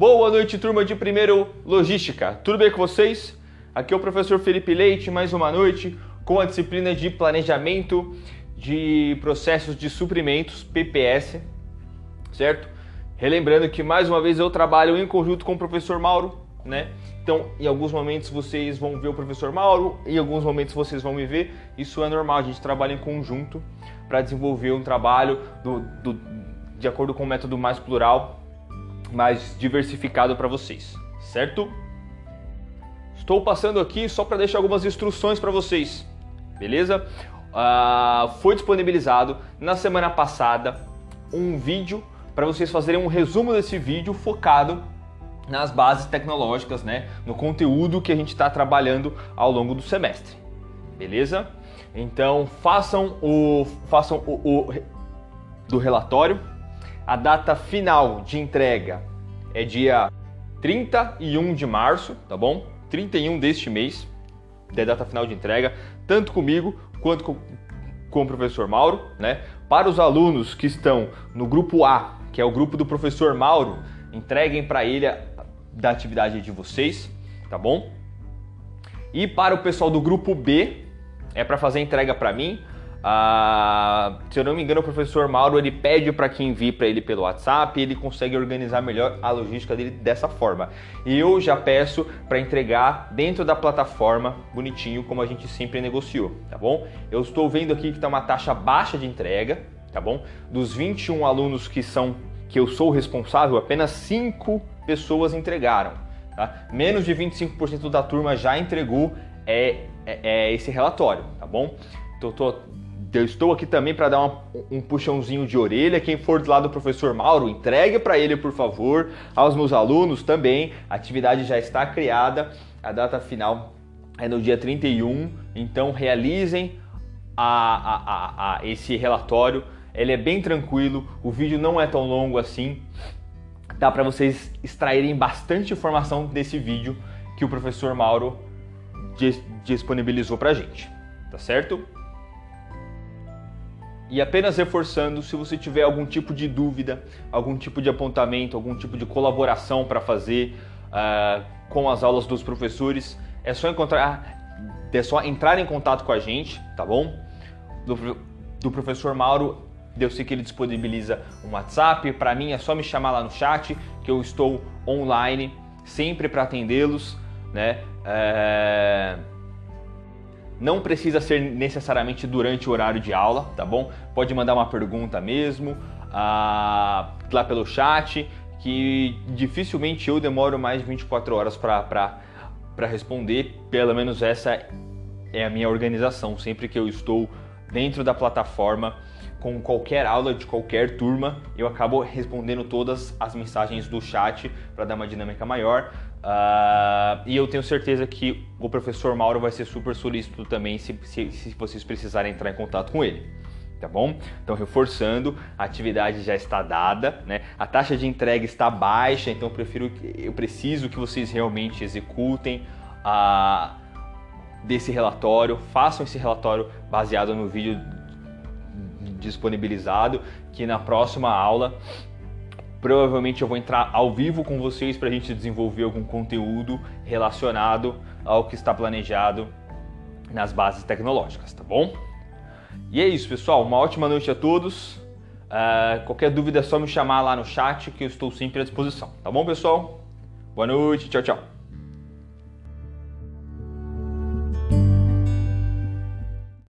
Boa noite, turma de primeiro Logística. Tudo bem com vocês? Aqui é o professor Felipe Leite, mais uma noite com a disciplina de Planejamento de Processos de Suprimentos, PPS, certo? Relembrando que mais uma vez eu trabalho em conjunto com o professor Mauro, né? Então, em alguns momentos vocês vão ver o professor Mauro, em alguns momentos vocês vão me ver. Isso é normal, a gente trabalha em conjunto para desenvolver um trabalho do, do, de acordo com o método mais plural mais diversificado para vocês, certo? Estou passando aqui só para deixar algumas instruções para vocês, beleza? Uh, foi disponibilizado na semana passada um vídeo para vocês fazerem um resumo desse vídeo focado nas bases tecnológicas, né? No conteúdo que a gente está trabalhando ao longo do semestre, beleza? Então façam o façam o, o do relatório a data final de entrega é dia 31 de março, tá bom? 31 deste mês, é a data final de entrega, tanto comigo quanto com, com o professor Mauro, né? Para os alunos que estão no grupo A, que é o grupo do professor Mauro, entreguem para ele da atividade de vocês, tá bom? E para o pessoal do grupo B, é para fazer entrega para mim. Ah, se eu não me engano, o professor Mauro ele pede para que envie para ele pelo WhatsApp ele consegue organizar melhor a logística dele dessa forma. E eu já peço para entregar dentro da plataforma, bonitinho, como a gente sempre negociou, tá bom? Eu estou vendo aqui que está uma taxa baixa de entrega, tá bom? Dos 21 alunos que são que eu sou responsável, apenas 5 pessoas entregaram. Tá? Menos de 25% da turma já entregou é, é, é, esse relatório, tá bom? Então, tô, eu estou aqui também para dar uma, um puxãozinho de orelha. Quem for do lado do professor Mauro, entregue para ele, por favor. Aos meus alunos também. A atividade já está criada. A data final é no dia 31. Então realizem a, a, a, esse relatório. Ele é bem tranquilo. O vídeo não é tão longo assim. Dá para vocês extraírem bastante informação desse vídeo que o professor Mauro disponibilizou para gente. Tá certo? E apenas reforçando, se você tiver algum tipo de dúvida, algum tipo de apontamento, algum tipo de colaboração para fazer uh, com as aulas dos professores, é só encontrar, é só entrar em contato com a gente, tá bom? Do, do professor Mauro, eu sei que ele disponibiliza um WhatsApp, para mim é só me chamar lá no chat, que eu estou online sempre para atendê-los, né? É não precisa ser necessariamente durante o horário de aula, tá bom? Pode mandar uma pergunta mesmo ah, lá pelo chat, que dificilmente eu demoro mais de 24 horas para responder. Pelo menos essa é a minha organização. Sempre que eu estou dentro da plataforma, com qualquer aula de qualquer turma, eu acabo respondendo todas as mensagens do chat para dar uma dinâmica maior. Uh, e eu tenho certeza que o professor Mauro vai ser super solícito também se, se, se, vocês precisarem entrar em contato com ele. Tá bom? Então, reforçando, a atividade já está dada, né? A taxa de entrega está baixa, então eu, prefiro, eu preciso que vocês realmente executem a, desse relatório, façam esse relatório baseado no vídeo disponibilizado, que na próxima aula Provavelmente eu vou entrar ao vivo com vocês para a gente desenvolver algum conteúdo relacionado ao que está planejado nas bases tecnológicas, tá bom? E é isso, pessoal. Uma ótima noite a todos. Uh, qualquer dúvida é só me chamar lá no chat que eu estou sempre à disposição. Tá bom, pessoal? Boa noite, tchau, tchau.